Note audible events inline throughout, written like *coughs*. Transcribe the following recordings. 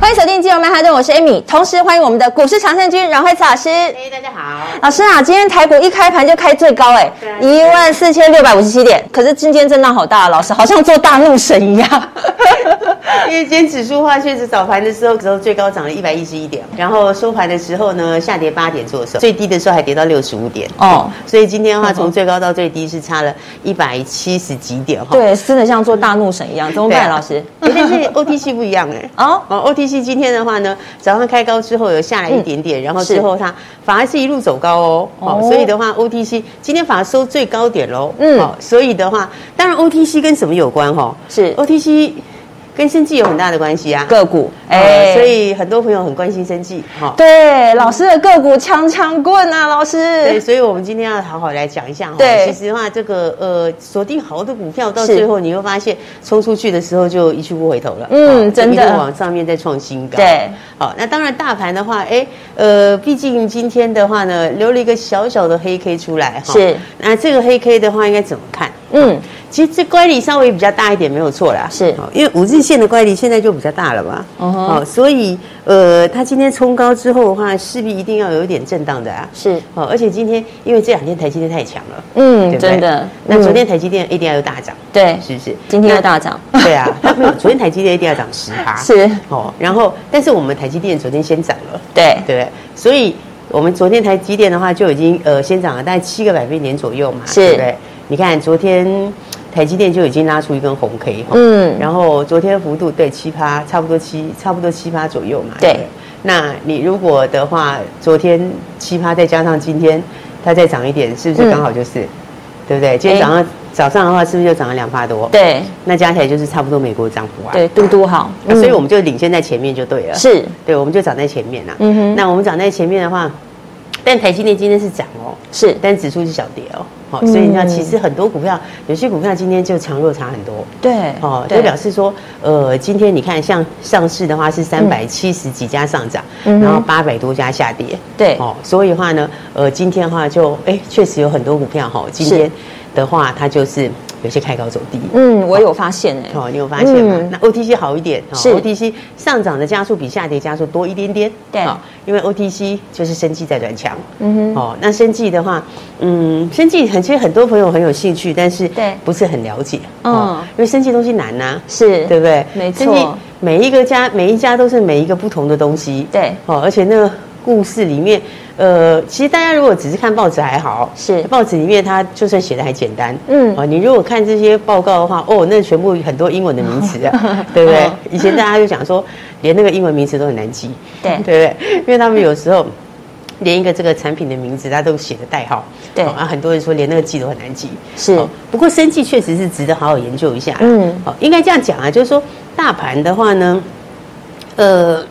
欢迎锁定金融曼哈顿，我是 Amy，同时欢迎我们的股市常胜军阮慧慈老师。哎，大家好，老师啊，今天台股一开盘就开最高，哎，一万四千六百五十七点，可是今天震荡好大，老师好像做大怒神一样。*laughs* 因为今天指数的话，确实早盘的时候时候最高涨了一百一十一点，然后收盘的时候呢，下跌八点做手，最低的时候还跌到六十五点哦。所以今天的话，从最高到最低是差了一百七十几点哈。对，真的像做大怒神一样，怎么办，老师？*laughs* 但是 OTC 不一样哎，哦哦，OTC。今天的话呢，早上开高之后有下来一点点，嗯、然后之后它反而是一路走高哦，哦，所以的话，OTC 今天反而收最高点喽，嗯，哦，所以的话，当然 OTC 跟什么有关哈、哦？是 OTC。跟生技有很大的关系啊，个股，哎，所以很多朋友很关心生技，哈，对，老师的个股强强棍啊，老师，对，所以我们今天要好好来讲一下哈，对，其实的话，这个呃，锁定好的股票，到最后你会发现，冲出去的时候就一去不回头了，嗯，真的，往上面再创新高，对，好，那当然大盘的话，哎，呃，毕竟今天的话呢，留了一个小小的黑 K 出来，哈，是，那这个黑 K 的话应该怎么看？嗯，其实这乖离稍微比较大一点没有错啦，是，因为五日线的乖离现在就比较大了吧，哦，所以呃，它今天冲高之后的话，势必一定要有一点震荡的啊，是，哦，而且今天因为这两天台积电太强了，嗯，真的，那昨天台积电 ADR 又大涨，对，是不是？今天又大涨，对啊，没有，昨天台积电 ADR 涨十趴，*laughs* 是，哦，然后但是我们台积电昨天先涨了，对，对，所以我们昨天台积电的话就已经呃先涨了大概七个百分点左右嘛，是，对对？你看，昨天台积电就已经拉出一根红 K 哈，嗯，然后昨天幅度对七趴，差不多七，差不多七趴左右嘛，对。那你如果的话，昨天七趴再加上今天它再涨一点，是不是刚好就是，嗯、对不对？今天早上、欸、早上的话，是不是就涨了两趴多？对，那加起来就是差不多美国涨幅啊。对，嘟嘟好，嗯、所以我们就领先在前面就对了。是，对，我们就涨在前面了。嗯哼，那我们涨在前面的话，但台积电今天是涨哦，是，但指数是小跌哦。好，所以你看，其实很多股票，有些股票今天就强弱差很多。对，哦，就表示说，呃，今天你看，像上市的话是三百七十几家上涨，然后八百多家下跌。对，哦，所以的话呢，呃，今天的话就，哎，确实有很多股票哈，今天的话它就是。有些开高走低，嗯，我有发现哎，哦，你有发现吗？那 OTC 好一点，是。OTC 上涨的加速比下跌加速多一点点，对，因为 OTC 就是生计在转强，嗯哼，哦，那生计的话，嗯，生计很其实很多朋友很有兴趣，但是对。不是很了解，哦，因为生计东西难呐，是。对不对？没错，每一个家每一家都是每一个不同的东西，对，哦，而且那个故事里面。呃，其实大家如果只是看报纸还好，是报纸里面它就算写的还简单，嗯，哦，你如果看这些报告的话，哦，那全部很多英文的名词啊，*laughs* 对不对？以前大家就讲说，连那个英文名词都很难记，对，对不对？因为他们有时候连一个这个产品的名字，它都写的代号，对，啊，很多人说连那个记都很难记，是。不过生技确实是值得好好研究一下，嗯，好，应该这样讲啊，就是说大盘的话呢，呃。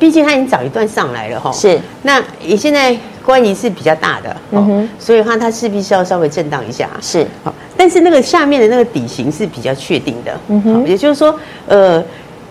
毕竟它已经早一段上来了哈，是。那你现在关系是比较大的，嗯哼，所以的话它势必是要稍微震荡一下，是。好，但是那个下面的那个底型是比较确定的，嗯哼，也就是说，呃。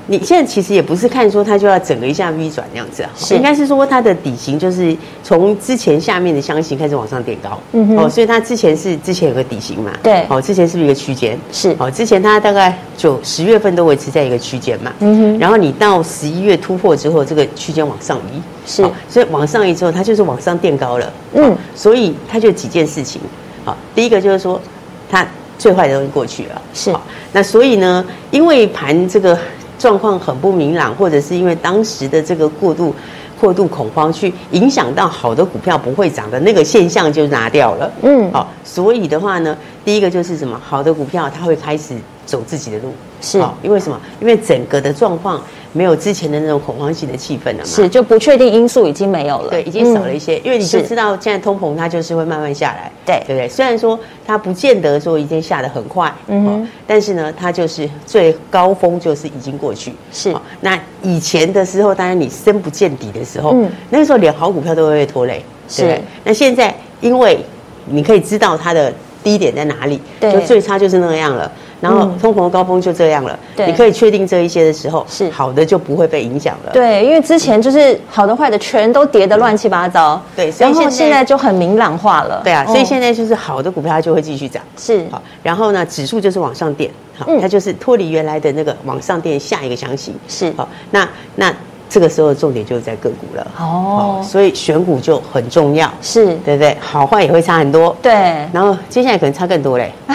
你现在其实也不是看说它就要整个一下 V 转那样子啊，是。应该是说它的底型就是从之前下面的箱型开始往上垫高，嗯哼，哦，所以它之前是之前有个底型嘛，对，哦，之前是不是一个区间？是，哦，之前它大概就十月份都维持在一个区间嘛，嗯哼，然后你到十一月突破之后，这个区间往上移，是，所以往上移之后，它就是往上垫高了，嗯，所以它就几件事情，好，第一个就是说它最坏的东西过去了，是，那所以呢，因为盘这个。状况很不明朗，或者是因为当时的这个过度、过度恐慌，去影响到好的股票不会涨的那个现象就拿掉了。嗯，好，所以的话呢，第一个就是什么？好的股票它会开始走自己的路，是，因为什么？因为整个的状况没有之前的那种恐慌性的气氛了嘛。是，就不确定因素已经没有了。对，已经少了一些，嗯、因为你就知道现在通膨它就是会慢慢下来。对，对不对？虽然说它不见得说已经下得很快，嗯哼，但是呢，它就是最高峰就是已经过去。是，那以前的时候，当然你深不见底的时候，嗯，那个时候连好股票都会被拖累。是，对，那现在因为你可以知道它的低点在哪里，对，就最差就是那样了。然后通膨的高峰就这样了，对，你可以确定这一些的时候，是好的就不会被影响了。对，因为之前就是好的坏的全都跌得乱七八糟，对，然后现在就很明朗化了。对啊，所以现在就是好的股票它就会继续涨，是好。然后呢，指数就是往上垫，好，它就是脱离原来的那个往上垫下一个箱型，是好。那那。这个时候重点就是在个股了哦，所以选股就很重要，是对不对？好坏也会差很多，对。然后接下来可能差更多嘞。*laughs*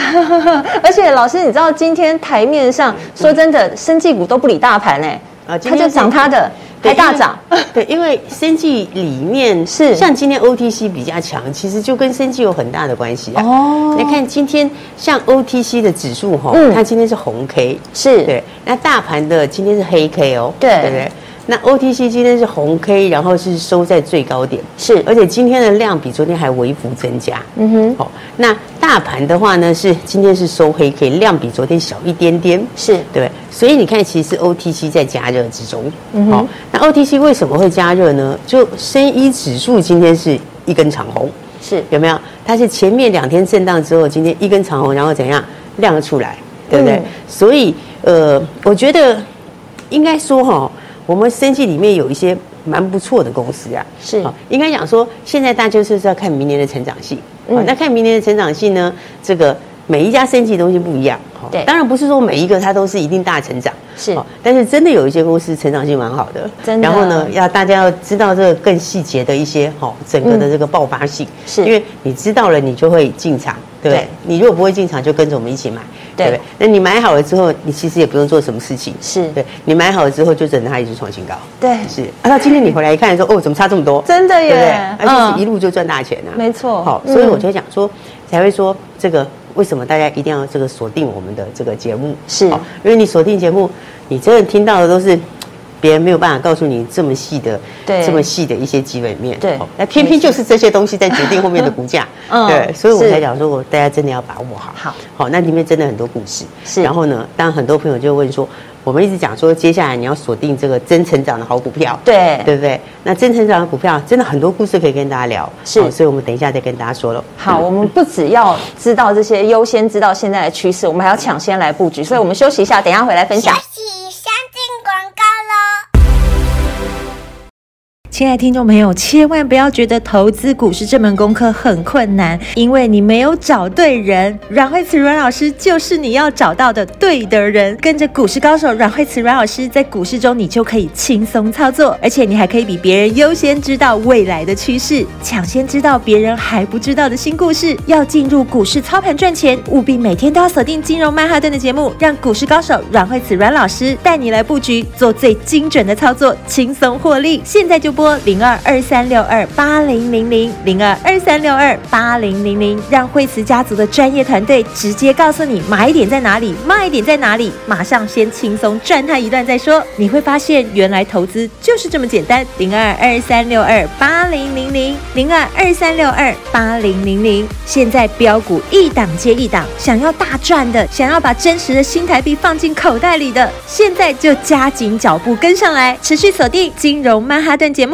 而且老师，你知道今天台面上说真的，生技股都不理大盘嘞，啊，它就涨它的，还大涨。*laughs* 对，因为生技里面是像今天 OTC 比较强，其实就跟生技有很大的关系啊。哦，你看今天像 OTC 的指数哈，它今天是红 K，是对。那大盘的今天是黑 K 哦，对对不对。那 OTC 今天是红 K，然后是收在最高点，是，而且今天的量比昨天还微幅增加。嗯哼，好，那大盘的话呢，是今天是收黑 K，量比昨天小一点点，是对，所以你看，其实 OTC 在加热之中。嗯哼，好，那 OTC 为什么会加热呢？就深一指数今天是一根长红，是有没有？它是前面两天震荡之后，今天一根长红，然后怎样亮了出来，对不对？嗯、所以呃，我觉得应该说哈。我们生技里面有一些蛮不错的公司啊，是，应该讲说，现在大家就是要看明年的成长性，嗯，那看明年的成长性呢，这个每一家生技东西不一样，对，当然不是说每一个它都是一定大成长，是，但是真的有一些公司成长性蛮好的，真的，然后呢，要大家要知道这个更细节的一些哈，整个的这个爆发性，是。因为你知道了，你就会进场，对不对？你如果不会进场，就跟着我们一起买。对，对，那你买好了之后，你其实也不用做什么事情。是，对，你买好了之后，就等它一直创新高。对，是。啊，到今天你回来一看，说哦，怎么差这么多？真的耶，对不对？而且是一路就赚大钱啊。没错。好，所以我就讲说，才会说这个为什么大家一定要这个锁定我们的这个节目？是，因为你锁定节目，你真的听到的都是。别人没有办法告诉你这么细的，对，这么细的一些基本面，对，那偏偏就是这些东西在决定后面的股价，*laughs* 嗯。对，所以我才讲说，我大家真的要把握好，好，好，那里面真的很多故事，是，然后呢，当然很多朋友就问说，我们一直讲说，接下来你要锁定这个真成长的好股票，对，对不对？那真成长的股票真的很多故事可以跟大家聊，是，所以我们等一下再跟大家说了。好，*laughs* 我们不只要知道这些，优先知道现在的趋势，我们还要抢先来布局，所以我们休息一下，等一下回来分享。亲爱听众朋友，千万不要觉得投资股市这门功课很困难，因为你没有找对人。阮慧慈阮老师就是你要找到的对的人。跟着股市高手阮慧慈阮老师，在股市中你就可以轻松操作，而且你还可以比别人优先知道未来的趋势，抢先知道别人还不知道的新故事。要进入股市操盘赚钱，务必每天都要锁定金融曼哈顿的节目，让股市高手阮慧慈阮老师带你来布局，做最精准的操作，轻松获利。现在就播。零二二三六二八零零零零二二三六二八零零零，让惠慈家族的专业团队直接告诉你买点在哪里，卖点在哪里，马上先轻松赚他一段再说。你会发现，原来投资就是这么简单。零二二三六二八零零零零二二三六二八零零零，现在标股一档接一档，想要大赚的，想要把真实的新台币放进口袋里的，现在就加紧脚步跟上来，持续锁定金融曼哈顿节目。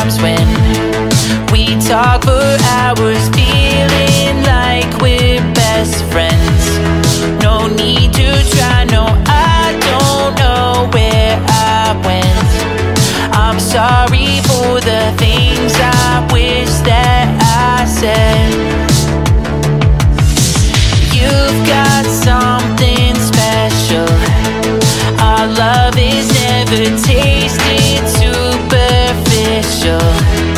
times when we talk for hours, feeling like we're best friends. No need to try, no, I don't know where I went. I'm sorry for the things I wish that I said. You've got some. special.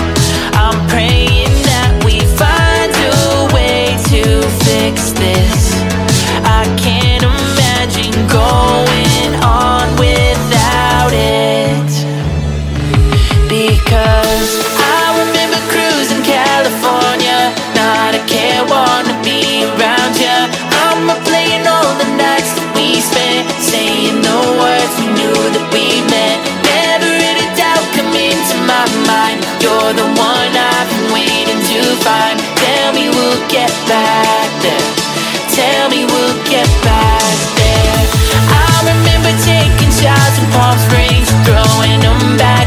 Back there. Tell me we'll get back there. I remember taking shots in Palm Springs, throwing them back.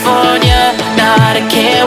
California. Not a care,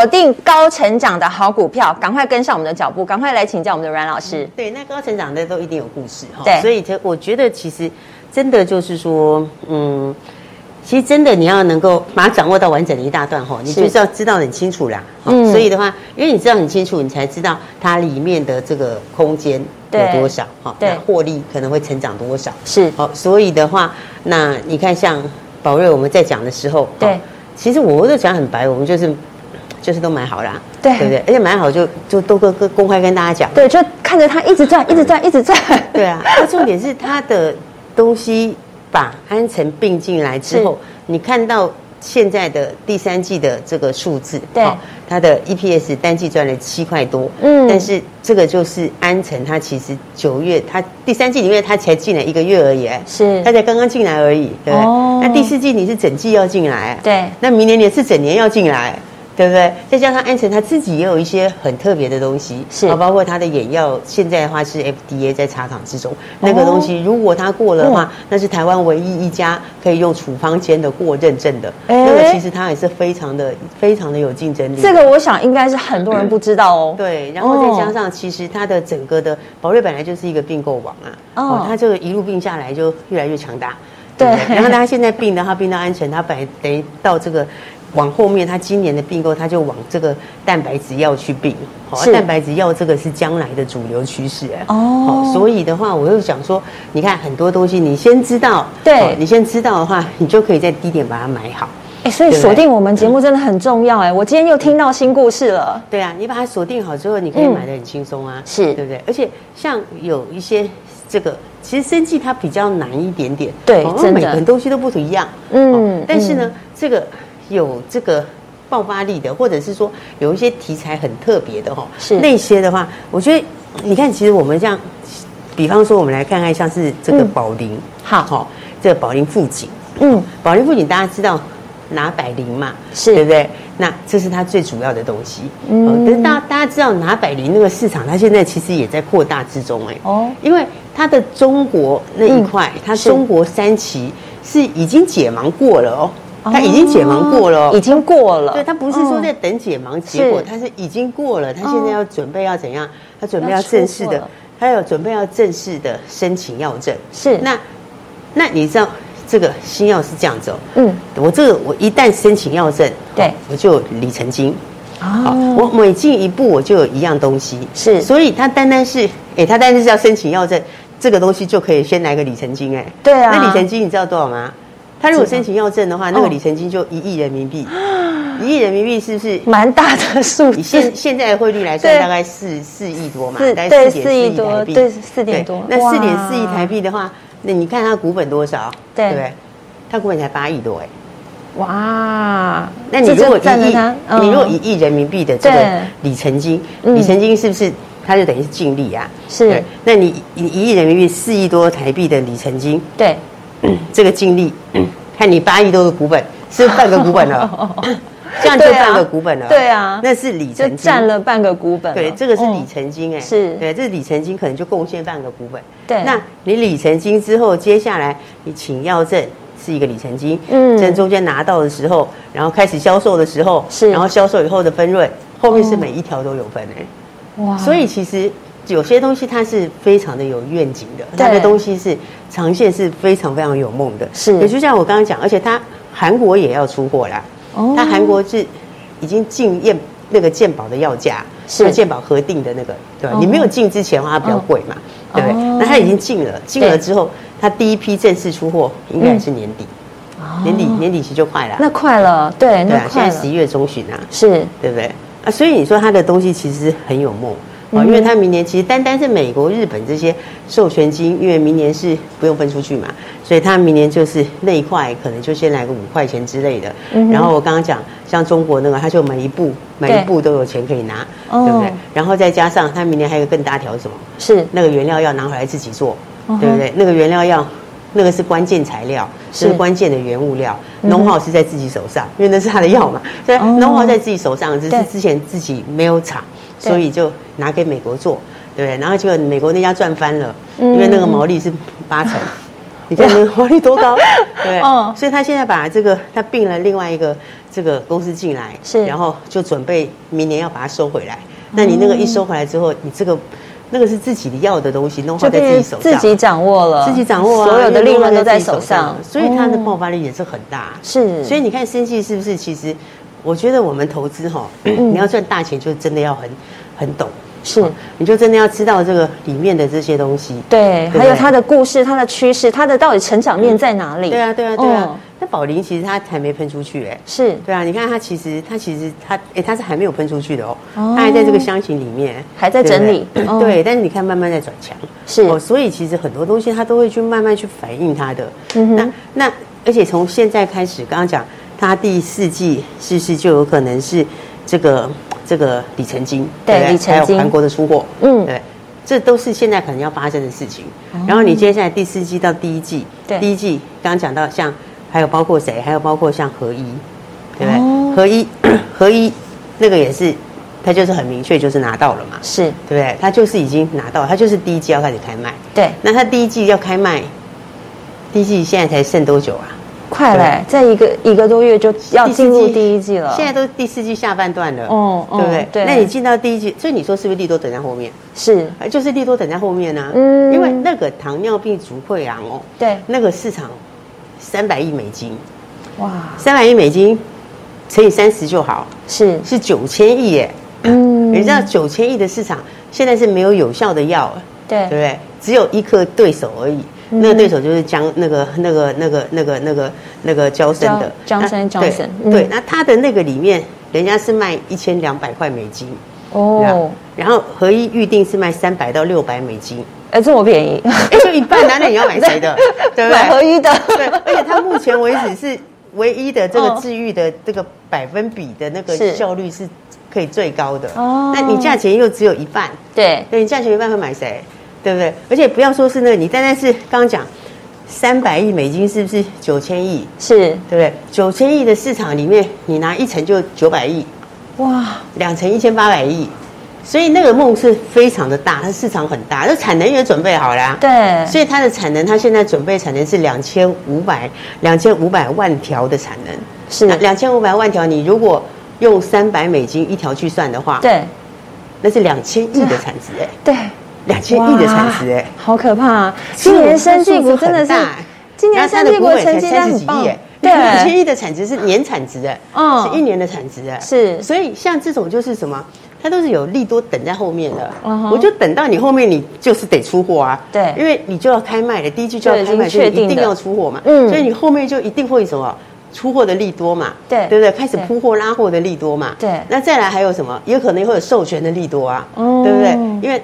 锁定高成长的好股票，赶快跟上我们的脚步，赶快来请教我们的阮老师。对，那高成长的都一定有故事哈。对，所以，我觉得其实真的就是说，嗯，其实真的你要能够把它掌握到完整的一大段哈，你就是要知道很清楚啦。嗯。所以的话，因为你知道很清楚，你才知道它里面的这个空间有多少哈，对，获利可能会成长多少。是。好，所以的话，那你看像宝瑞我们在讲的时候，对，其实我都讲很白，我们就是。就是都买好啦，对。对不对？而且买好就就都跟公开跟大家讲，对，就看着它一直赚，一直赚，一直赚。*laughs* 对啊，那重点是它的东西把安诚并进来之后，你看到现在的第三季的这个数字，对，它的 EPS 单季赚了七块多，嗯，但是这个就是安诚，它其实九月它第三季里面它才进来一个月而已，是，它才刚刚进来而已，对不对？那第四季你是整季要进来，对，那明年你是整年要进来。对不对？再加上安诚他自己也有一些很特别的东西，是啊，包括他的眼药，现在的话是 FDA 在查厂之中。那个东西如果他过了的话，那是台湾唯一一家可以用处方签的过认证的。那个其实它也是非常的、非常的有竞争力。这个我想应该是很多人不知道哦。对，然后再加上其实它的整个的宝瑞本来就是一个并购网啊，哦，它这个一路并下来就越来越强大。对，然后他现在并的，他并到安诚，他本来等于到这个。往后面，它今年的并购，它就往这个蛋白质药去并。好，蛋白质药这个是将来的主流趋势哎。哦。好，所以的话，我又想说，你看很多东西，你先知道，对，你先知道的话，你就可以在低点把它买好。哎，所以锁定我们节目真的很重要哎。我今天又听到新故事了。对啊，你把它锁定好之后，你可以买的很轻松啊。是，对不对？而且像有一些这个，其实生计它比较难一点点。对，真的。每个东西都不一样。嗯。但是呢，这个。有这个爆发力的，或者是说有一些题材很特别的哈，是。那些的话，我觉得你看，其实我们这样，比方说我们来看看，像是这个宝林，好。哈，这个宝林富锦，嗯，宝林富锦大家知道拿百灵嘛，是。对不对？那这是它最主要的东西，嗯，可是大家大家知道拿百灵那个市场，它现在其实也在扩大之中哎，哦，因为它的中国那一块，它中国三期是已经解盲过了哦。他已经解盲过了，已经过了。对，他不是说在等解盲结果，他是已经过了。他现在要准备要怎样？他准备要正式的，他有准备要正式的申请药证。是那那你知道这个新药是这样子哦。嗯，我这个我一旦申请药证，对，我就有里程金。好，我每进一步我就有一样东西。是，所以他单单是哎，他单单是要申请药证，这个东西就可以先来个里程金哎。对啊，那里程金你知道多少吗？他如果申请要证的话，那个里程金就一亿人民币，*gasps* 一亿人民币是不是蛮大的数？以现现在的汇率来算，大概四四亿多嘛，大概四点四亿台币，对，四点多。那四点四亿台币的话，那你看它股本多少？对不对？它股本才八亿多哎，哇！那你如果一亿，你如果一亿人民币的这个里程金，里程金是不是它就等于是净利啊？是。那你一亿人民币四亿多台币的里程金，对。这个净利，看你八亿多的股本，是半个股本了，*laughs* 这样就半个股本了。对啊，那是里程金。占了半个股本。对，这个是里程金哎，是。对，这是里程金可能就贡献半个股本。对，那你里程金之后，接下来你请药证是一个里程金，嗯，在中间拿到的时候，然后开始销售的时候，是，然后销售以后的分润，后面是每一条都有分哎，哇，所以其实。有些东西它是非常的有愿景的，那个东西是长线是非常非常有梦的。是，也就像我刚刚讲，而且它韩国也要出货啦。哦，它韩国是已经进验那个健保的药价，是健保核定的那个，对吧？你没有进之前的话，它比较贵嘛，对不对？那它已经进了，进了之后，它第一批正式出货应该是年底，年底年底其实就快了。那快了，对，对啊，现在十一月中旬啊，是对不对？啊，所以你说它的东西其实很有梦。哦，因为他明年其实单单是美国、日本这些授权金，因为明年是不用分出去嘛，所以他明年就是那一块可能就先来个五块钱之类的。然后我刚刚讲，像中国那个，他就每一步每一步都有钱可以拿，对不对？然后再加上他明年还有个更大条什么？是那个原料要拿回来自己做，对不对？那个原料要那个是关键材料，是关键的原物料，know how 是在自己手上，因为那是他的药嘛，所以 know how 在自己手上，只是之前自己没有厂。所以就拿给美国做，对不对？然后结果美国那家赚翻了，因为那个毛利是八成，*laughs* 你看那个毛利多高，*laughs* 对。所以他现在把这个他并了另外一个这个公司进来，是，然后就准备明年要把它收回来。那你那个一收回来之后，你这个那个是自己的要的东西，弄好在自己手上，自己掌握了，自己掌握，所有的利润都在手上，所以它的爆发力也是很大。是，所以你看生技是不是其实？我觉得我们投资哈，你要赚大钱，就真的要很很懂，是，你就真的要知道这个里面的这些东西，对，还有它的故事、它的趋势、它的到底成长面在哪里？对啊，对啊，对啊。那宝林其实它还没喷出去哎，是。对啊，你看它其实它其实它哎它是还没有喷出去的哦，它还在这个箱型里面，还在整理，*clears throat* 对，但是你看慢慢在转强，是。哦，所以其实很多东西它都会去慢慢去反映它的，嗯那那而且从现在开始，刚刚讲。它第四季是不是就有可能是这个这个里程金？对，里程金还有韩国的出货，嗯，对，这都是现在可能要发生的事情。然后你接下来第四季到第一季，第一季刚刚讲到像还有包括谁？还有包括像合一，对不对？合一 *coughs* 合一那个也是，他就是很明确，就是拿到了嘛，是对不对？他就是已经拿到，他就是第一季要开始开卖。对，那他第一季要开卖，第一季现在才剩多久啊？快嘞，在一个一个多月就要进入第一季了。现在都第四季下半段了，哦，对不对？对。那你进到第一季，所以你说是不是利多等在后面？是，就是利多等在后面呢。嗯，因为那个糖尿病足溃疡哦，对，那个市场三百亿美金，哇，三百亿美金乘以三十就好，是是九千亿耶。嗯，你知道九千亿的市场现在是没有有效的药，对，对不对？只有一颗对手而已。那个对手就是江那个那个那个那个那个那个娇生的娇生娇生，对，那他的那个里面，人家是卖一千两百块美金哦，然后合一预定是卖三百到六百美金，哎，这么便宜，哎，就一半，那你要买谁的？对不对？买合一的，对，而且它目前为止是唯一的这个治愈的这个百分比的那个效率是可以最高的哦，那你价钱又只有一半，对，那你价钱一半会买谁？对不对？而且不要说是那个，你单单是刚刚讲三百亿美金，是不是九千亿？是，对不对？九千亿的市场里面，你拿一成就九百亿，哇，两成一千八百亿，所以那个梦是非常的大，它市场很大，那产能也准备好了，对，所以它的产能，它现在准备产能是两千五百两千五百万条的产能，是。两千五百万条，你如果用三百美金一条去算的话，对，那是两千亿的产值，哎，对。两千亿的产值哎，好可怕啊！今年生技股真的是，今年生技股成绩单很棒。对，两千亿的产值是年产值哎，嗯，是一年的产值哎，是。所以像这种就是什么，它都是有利多等在后面的。我就等到你后面，你就是得出货啊。对，因为你就要开卖了，第一句就要开卖，就一定要出货嘛。嗯，所以你后面就一定会什么出货的利多嘛。对，对不对？开始铺货拉货的利多嘛。对，那再来还有什么？也有可能会有授权的利多啊，对不对？因为。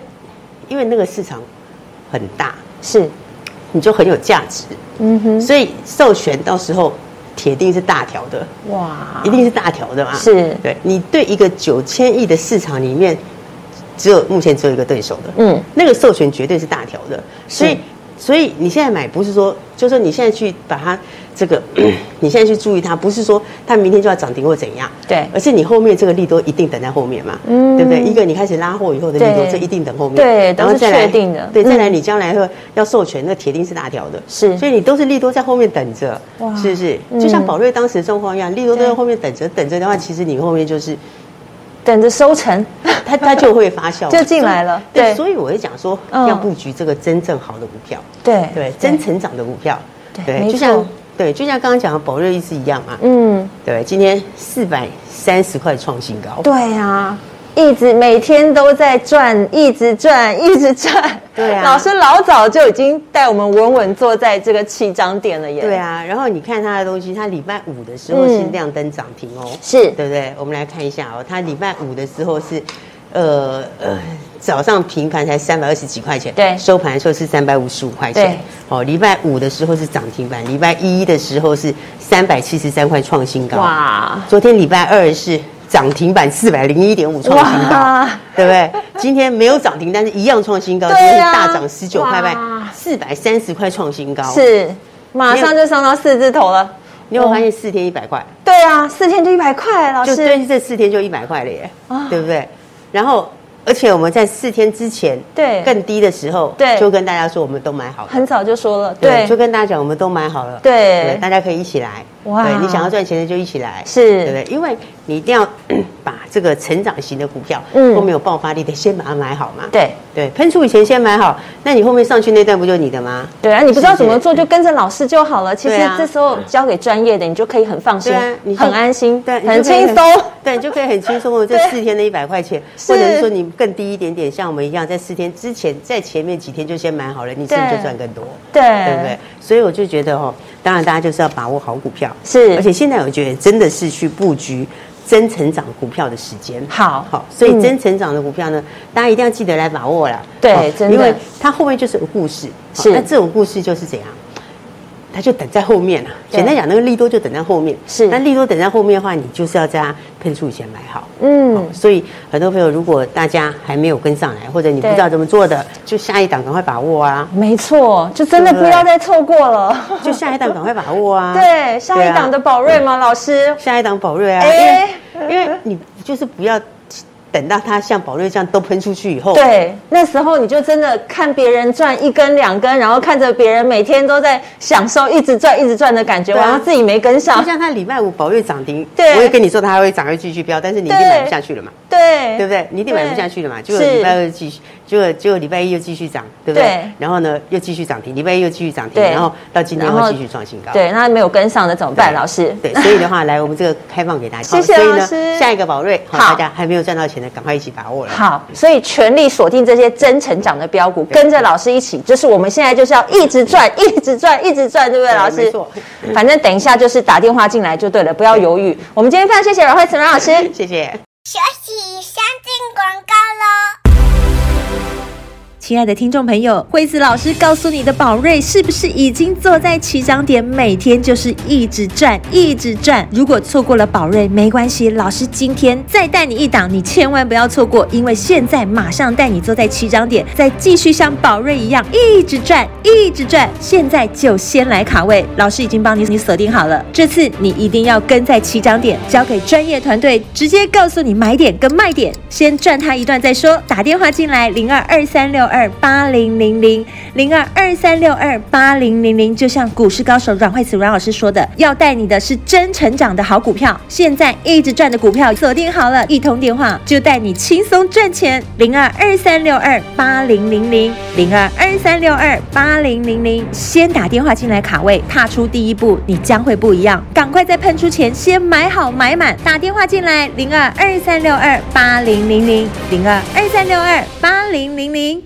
因为那个市场很大，是，你就很有价值，嗯哼，所以授权到时候铁定是大条的，哇，一定是大条的嘛，是，对，你对一个九千亿的市场里面，只有目前只有一个对手的，嗯，那个授权绝对是大条的，所以，所以你现在买不是说，就是说你现在去把它。这个，*coughs* 你现在去注意它，不是说它明天就要涨停或怎样，对，而是你后面这个利多一定等在后面嘛，嗯，对不对？一个你开始拉货以后的利多，这一定等后面，对，然后再来，确定的，对，再来你将来会要授权，那铁定是大条的，是，所以你都是利多在后面等着，哇，是不是？就像宝瑞当时的状况一样，利多都在后面等着，等着的话，其实你后面就是等着收成，它它就会发酵，*laughs* 就进来了，对，所以我会讲说要布局这个真正好的股票，对对，真成长的股票，对，就像。对，就像刚刚讲的宝瑞意思一样嘛。嗯，对，今天四百三十块创新高。对啊，一直每天都在赚，一直赚，一直赚。对啊，老师老早就已经带我们稳稳坐在这个起涨点了耶。对啊，然后你看他的东西，他礼拜五的时候是亮灯涨停哦。是，对不对？我们来看一下哦，他礼拜五的时候是，呃呃。早上平盘才三百二十几块钱，对，收盘的时候是三百五十五块钱，对，哦，礼拜五的时候是涨停板，礼拜一的时候是三百七十三块创新高，哇，昨天礼拜二是涨停板四百零一点五创新高，哇。对不对？今天没有涨停，但是一样创新高，今天是大涨十九块半，四百三十块创新高，是，马上就上到四字头了，你有没有发现四天一百块？对啊，四天就一百块，老师，就对，这四天就一百块了耶，啊，对不对？然后。而且我们在四天之前，对。更低的时候，对。就跟大家说我们都买好了，很早就说了，对，就跟大家讲我们都买好了，对，大家可以一起来，哇，对你想要赚钱的就一起来，是，对不对？因为你一定要 *clears throat* 把这个成长型的股票，嗯，后面有爆发力的，先把它买好嘛，对。对，喷出以前先买好，那你后面上去那段不就是你的吗？对啊，你不知道怎么做，就跟着老师就好了。其实这时候交给专业的，你就可以很放心，你很安心，对，很轻松，对，你就可以很轻松的这 *laughs* 四天的一百块钱，或者是说你。更低一点点，像我们一样，在四天之前，在前面几天就先买好了，你是不是就赚更多？对，对不对？所以我就觉得哦，当然大家就是要把握好股票，是。而且现在我觉得真的是去布局真成长股票的时间。好，好，所以真成长的股票呢，大家一定要记得来把握了。对，真的，因为它后面就是有故事。是，那这种故事就是怎样？它就等在后面了。简单讲，那个利多就等在后面。是，那利多等在后面的话，你就是要在它喷出以前买好。嗯，所以很多朋友，如果大家还没有跟上来，或者你不知道怎么做的，就下一档赶快把握啊！没错，就真的不要再错过了。*laughs* 就下一档赶快把握啊！*laughs* 对，下一档的宝瑞吗？老师，下一档宝瑞啊！哎，因为你就是不要。等到它像宝瑞这样都喷出去以后，对，那时候你就真的看别人赚一根两根，然后看着别人每天都在享受一直赚一直赚的感觉，然后自己没跟上。就像他礼拜五宝瑞涨停，对，我也跟你说它还会涨，会继续飙，但是你一定买不下去了嘛，对，对不对？你一定买不下去了嘛，就礼拜二继续。结果结果礼拜一又继续涨，对不对？对。然后呢，又继续涨停，礼拜一又继续涨停，然后到今天会继续创新高。对，那没有跟上的怎么办，老师？对，所以的话，来我们这个开放给大家。*laughs* 谢谢老师。下一个宝瑞，好，大家还没有赚到钱的，赶快一起把握了。好，所以全力锁定这些真成长的标股，跟着老师一起，就是我们现在就是要一直赚，一直赚，一直赚，对不对，老师？没错。反正等一下就是打电话进来就对了，不要犹豫。我们今天非常谢谢阮慧慈阮老师，谢谢。学习，先进广告喽。亲爱的听众朋友，惠子老师告诉你的宝瑞是不是已经坐在起涨点，每天就是一直赚，一直赚？如果错过了宝瑞，没关系，老师今天再带你一档，你千万不要错过，因为现在马上带你坐在起涨点，再继续像宝瑞一样一直赚，一直赚。现在就先来卡位，老师已经帮你你锁定好了，这次你一定要跟在起涨点，交给专业团队，直接告诉你买点跟卖点，先赚它一段再说。打电话进来零二二三六。二八零零零零二二三六二八零零零，就像股市高手阮慧慈阮老师说的，要带你的是真成长的好股票，现在一直赚的股票锁定好了，一通电话就带你轻松赚钱。零二二三六二八零零零零二二三六二八零零零，先打电话进来卡位，踏出第一步，你将会不一样。赶快在喷出前先买好买满，打电话进来零二二三六二八零零零零二二三六二八零零零。